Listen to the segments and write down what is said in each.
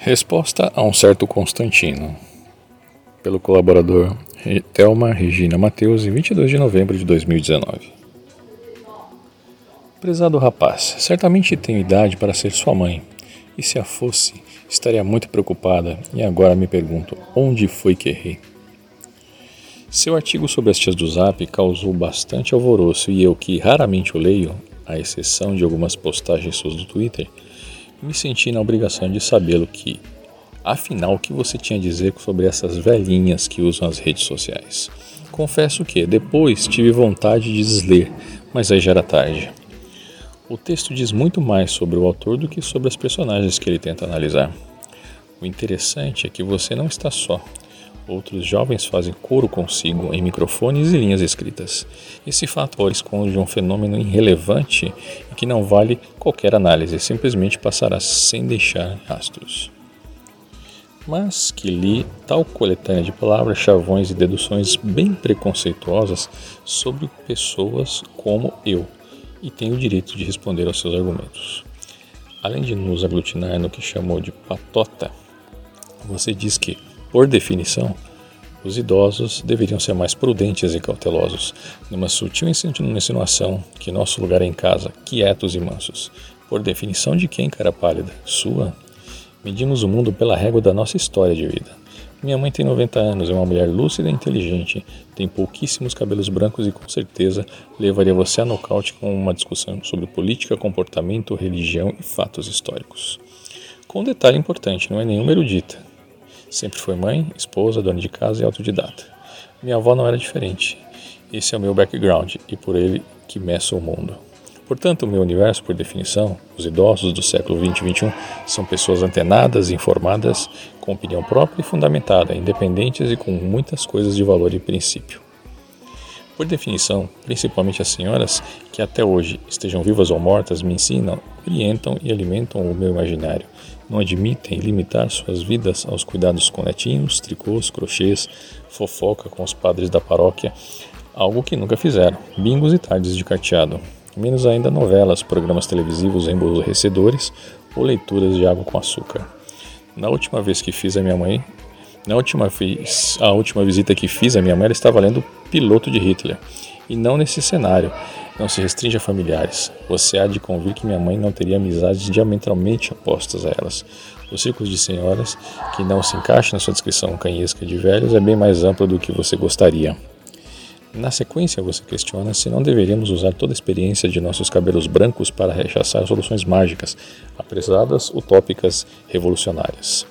Resposta a um certo Constantino, pelo colaborador Thelma Regina Mateus, em 22 de novembro de 2019. Prezado rapaz, certamente tenho idade para ser sua mãe, e se a fosse, estaria muito preocupada, e agora me pergunto: onde foi que errei? Seu artigo sobre as tias do Zap causou bastante alvoroço e eu, que raramente o leio, à exceção de algumas postagens suas do Twitter, me senti na obrigação de sabê-lo que, afinal, o que você tinha a dizer sobre essas velhinhas que usam as redes sociais. Confesso que, depois, tive vontade de desler, mas aí já era tarde. O texto diz muito mais sobre o autor do que sobre as personagens que ele tenta analisar. O interessante é que você não está só. Outros jovens fazem coro consigo em microfones e linhas escritas. Esse fator esconde um fenômeno irrelevante e que não vale qualquer análise, simplesmente passará sem deixar rastros. Mas que li tal coletânea de palavras, chavões e deduções bem preconceituosas sobre pessoas como eu, e tenho o direito de responder aos seus argumentos. Além de nos aglutinar no que chamou de patota, você diz que por definição, os idosos deveriam ser mais prudentes e cautelosos, numa sutil insinuação que nosso lugar é em casa, quietos e mansos. Por definição de quem, cara pálida? Sua? Medimos o mundo pela régua da nossa história de vida. Minha mãe tem 90 anos, é uma mulher lúcida e inteligente, tem pouquíssimos cabelos brancos e com certeza levaria você a nocaute com uma discussão sobre política, comportamento, religião e fatos históricos. Com um detalhe importante, não é nenhuma erudita, Sempre foi mãe, esposa, dona de casa e autodidata. Minha avó não era diferente. Esse é o meu background e por ele que meço o mundo. Portanto, o meu universo, por definição, os idosos do século 20 e 21 são pessoas antenadas, informadas, com opinião própria e fundamentada, independentes e com muitas coisas de valor e princípio. Por definição, principalmente as senhoras que até hoje estejam vivas ou mortas me ensinam, orientam e alimentam o meu imaginário. Não admitem limitar suas vidas aos cuidados com netinhos, tricôs, crochês, fofoca com os padres da paróquia, algo que nunca fizeram, bingos e tardes de carteado. Menos ainda novelas, programas televisivos emborrecedores ou leituras de água com açúcar. Na última vez que fiz a minha mãe, na última vez, a última visita que fiz à minha mãe, ela estava lendo Piloto de Hitler. E não nesse cenário. Não se restringe a familiares. Você há de convir que minha mãe não teria amizades diametralmente opostas a elas. Os círculos de senhoras, que não se encaixam na sua descrição canhesca de velhos, é bem mais amplo do que você gostaria. Na sequência, você questiona se não deveríamos usar toda a experiência de nossos cabelos brancos para rechaçar soluções mágicas, apressadas, utópicas, revolucionárias.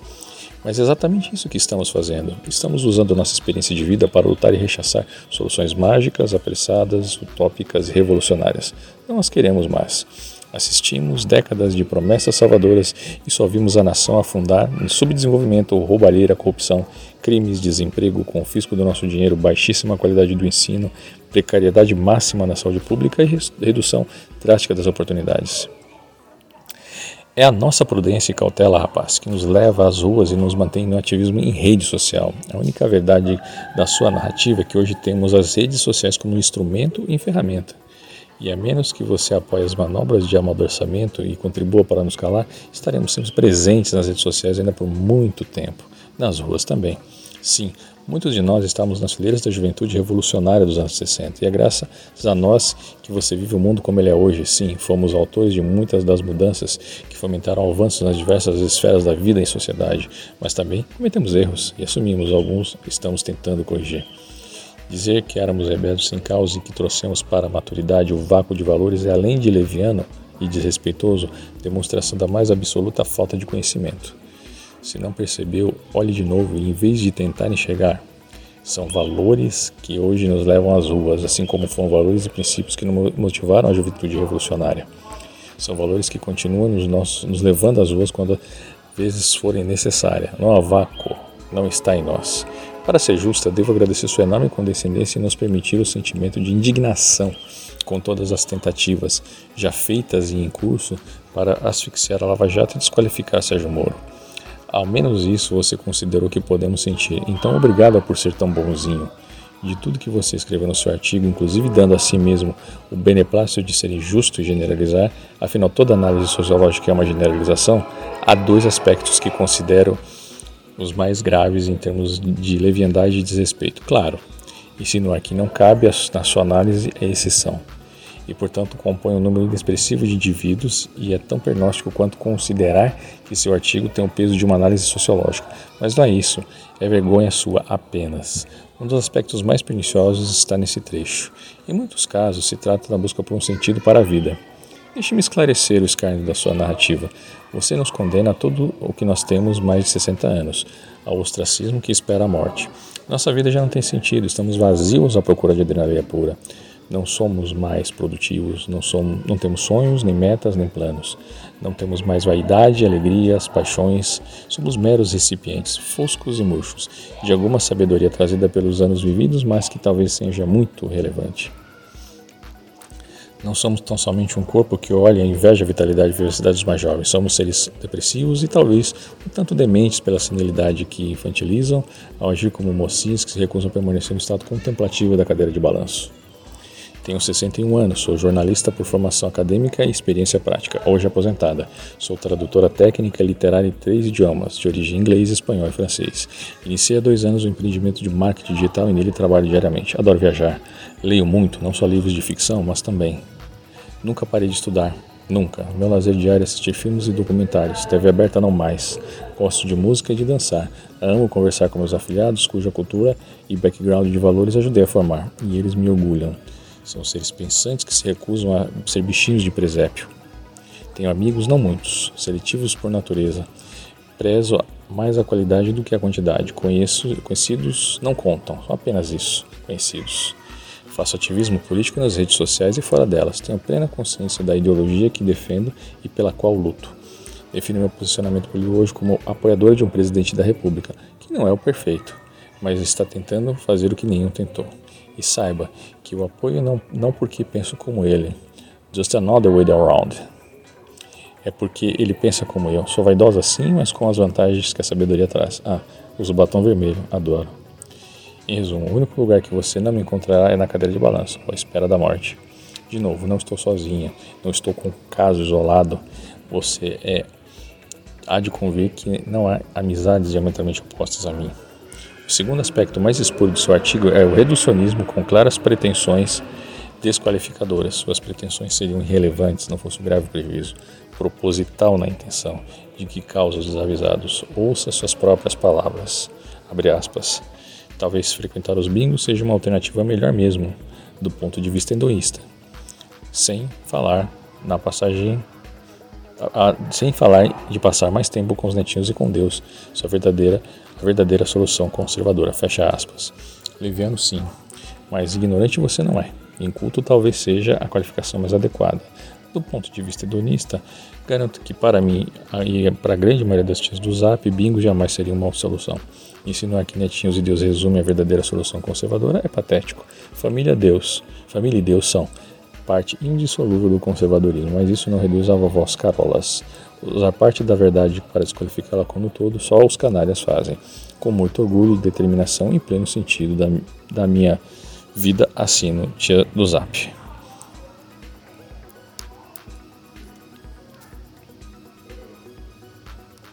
Mas é exatamente isso que estamos fazendo. Estamos usando nossa experiência de vida para lutar e rechaçar soluções mágicas, apressadas, utópicas e revolucionárias. Não as queremos mais. Assistimos décadas de promessas salvadoras e só vimos a nação afundar em subdesenvolvimento, roubalheira, corrupção, crimes, desemprego, confisco do nosso dinheiro, baixíssima qualidade do ensino, precariedade máxima na saúde pública e redução drástica das oportunidades. É a nossa prudência e cautela, rapaz, que nos leva às ruas e nos mantém no ativismo em rede social. A única verdade da sua narrativa é que hoje temos as redes sociais como instrumento e ferramenta. E a menos que você apoie as manobras de amadurecimento e contribua para nos calar, estaremos sempre presentes nas redes sociais ainda por muito tempo. Nas ruas também. Sim, Muitos de nós estamos nas fileiras da juventude revolucionária dos anos 60 e é graças a nós que você vive o mundo como ele é hoje. Sim, fomos autores de muitas das mudanças que fomentaram avanços nas diversas esferas da vida em sociedade, mas também cometemos erros e assumimos alguns que estamos tentando corrigir. Dizer que éramos rebeldes sem causa e que trouxemos para a maturidade o vácuo de valores é além de leviano e desrespeitoso, demonstração da mais absoluta falta de conhecimento. Se não percebeu, olhe de novo e em vez de tentar enxergar, são valores que hoje nos levam às ruas, assim como foram valores e princípios que nos motivaram a juventude revolucionária. São valores que continuam nos, nossos, nos levando às ruas quando vezes forem necessárias. Não há vácuo, não está em nós. Para ser justa, devo agradecer sua enorme condescendência e nos permitir o sentimento de indignação com todas as tentativas já feitas e em curso para asfixiar a Lava Jato e desqualificar Sérgio Moro. Ao menos isso você considerou que podemos sentir. Então, obrigado por ser tão bonzinho. De tudo que você escreveu no seu artigo, inclusive dando a si mesmo o beneplácito de ser injusto e generalizar, afinal, toda análise sociológica é uma generalização, há dois aspectos que considero os mais graves em termos de leviandade e desrespeito. Claro, insinuar que não cabe na sua análise é exceção e, portanto, compõe um número inexpressivo de indivíduos e é tão pernóstico quanto considerar que seu artigo tem o peso de uma análise sociológica. Mas não é isso, é vergonha sua apenas. Um dos aspectos mais perniciosos está nesse trecho. Em muitos casos, se trata da busca por um sentido para a vida. Deixe-me esclarecer o escárnio da sua narrativa. Você nos condena a tudo o que nós temos mais de 60 anos, ao ostracismo que espera a morte. Nossa vida já não tem sentido, estamos vazios à procura de adrenalina pura. Não somos mais produtivos, não, somos, não temos sonhos, nem metas, nem planos. Não temos mais vaidade, alegrias, paixões. Somos meros recipientes, foscos e murchos, de alguma sabedoria trazida pelos anos vividos, mas que talvez seja muito relevante. Não somos tão somente um corpo que olha e inveja a vitalidade e vivacidade dos mais jovens. Somos seres depressivos e talvez um tanto dementes pela senilidade que infantilizam ao agir como mocinhos que se recusam a permanecer no estado contemplativo da cadeira de balanço. Tenho 61 anos, sou jornalista por formação acadêmica e experiência prática, hoje aposentada. Sou tradutora técnica literária em três idiomas, de origem inglês, espanhol e francês. Iniciei há dois anos o empreendimento de marketing digital e nele trabalho diariamente. Adoro viajar. Leio muito, não só livros de ficção, mas também. Nunca parei de estudar, Nunca. Meu lazer diário é assistir filmes e documentários. TV aberta não mais. Gosto de música e de dançar. Amo conversar com meus afiliados, cuja cultura e background de valores ajudei a formar. E eles me orgulham. São seres pensantes que se recusam a ser bichinhos de presépio. Tenho amigos, não muitos, seletivos por natureza. Prezo mais a qualidade do que a quantidade. Conheço, conhecidos não contam, apenas isso, conhecidos. Faço ativismo político nas redes sociais e fora delas. Tenho plena consciência da ideologia que defendo e pela qual luto. Defino meu posicionamento político hoje como apoiador de um presidente da República, que não é o perfeito, mas está tentando fazer o que nenhum tentou. E saiba que o apoio não, não porque penso como ele, just another way around. É porque ele pensa como eu. Sou vaidosa sim, mas com as vantagens que a sabedoria traz. Ah, uso batom vermelho, adoro. Em resumo, o único lugar que você não me encontrará é na cadeira de balanço, à espera da morte. De novo, não estou sozinha, não estou com um caso isolado. Você é há de convir que não há amizades diametralmente opostas a mim. O segundo aspecto mais expuro do seu artigo é o reducionismo com claras pretensões desqualificadoras. Suas pretensões seriam irrelevantes não fosse um grave prejuízo proposital na intenção de que causa os desavisados. Ouça suas próprias palavras. Abre aspas. Talvez frequentar os bingos seja uma alternativa melhor mesmo, do ponto de vista hinduísta. Sem falar na passagem a, sem falar de passar mais tempo com os netinhos e com Deus, sua verdadeira, a verdadeira solução conservadora. Fecha aspas. Liviano, sim, mas ignorante você não é. Inculto talvez seja a qualificação mais adequada. Do ponto de vista hedonista, garanto que para mim e para a grande maioria das tias do Zap, bingo jamais seria uma solução. Insinuar que netinhos e Deus resumem a verdadeira solução conservadora é patético. Família Deus, família e Deus são parte indissolúvel do conservadorismo, mas isso não reduz a vovós carolas. Usar parte da verdade para desqualificá-la como todo, só os canalhas fazem. Com muito orgulho, determinação e pleno sentido da, da minha vida, assino Tia do Zap.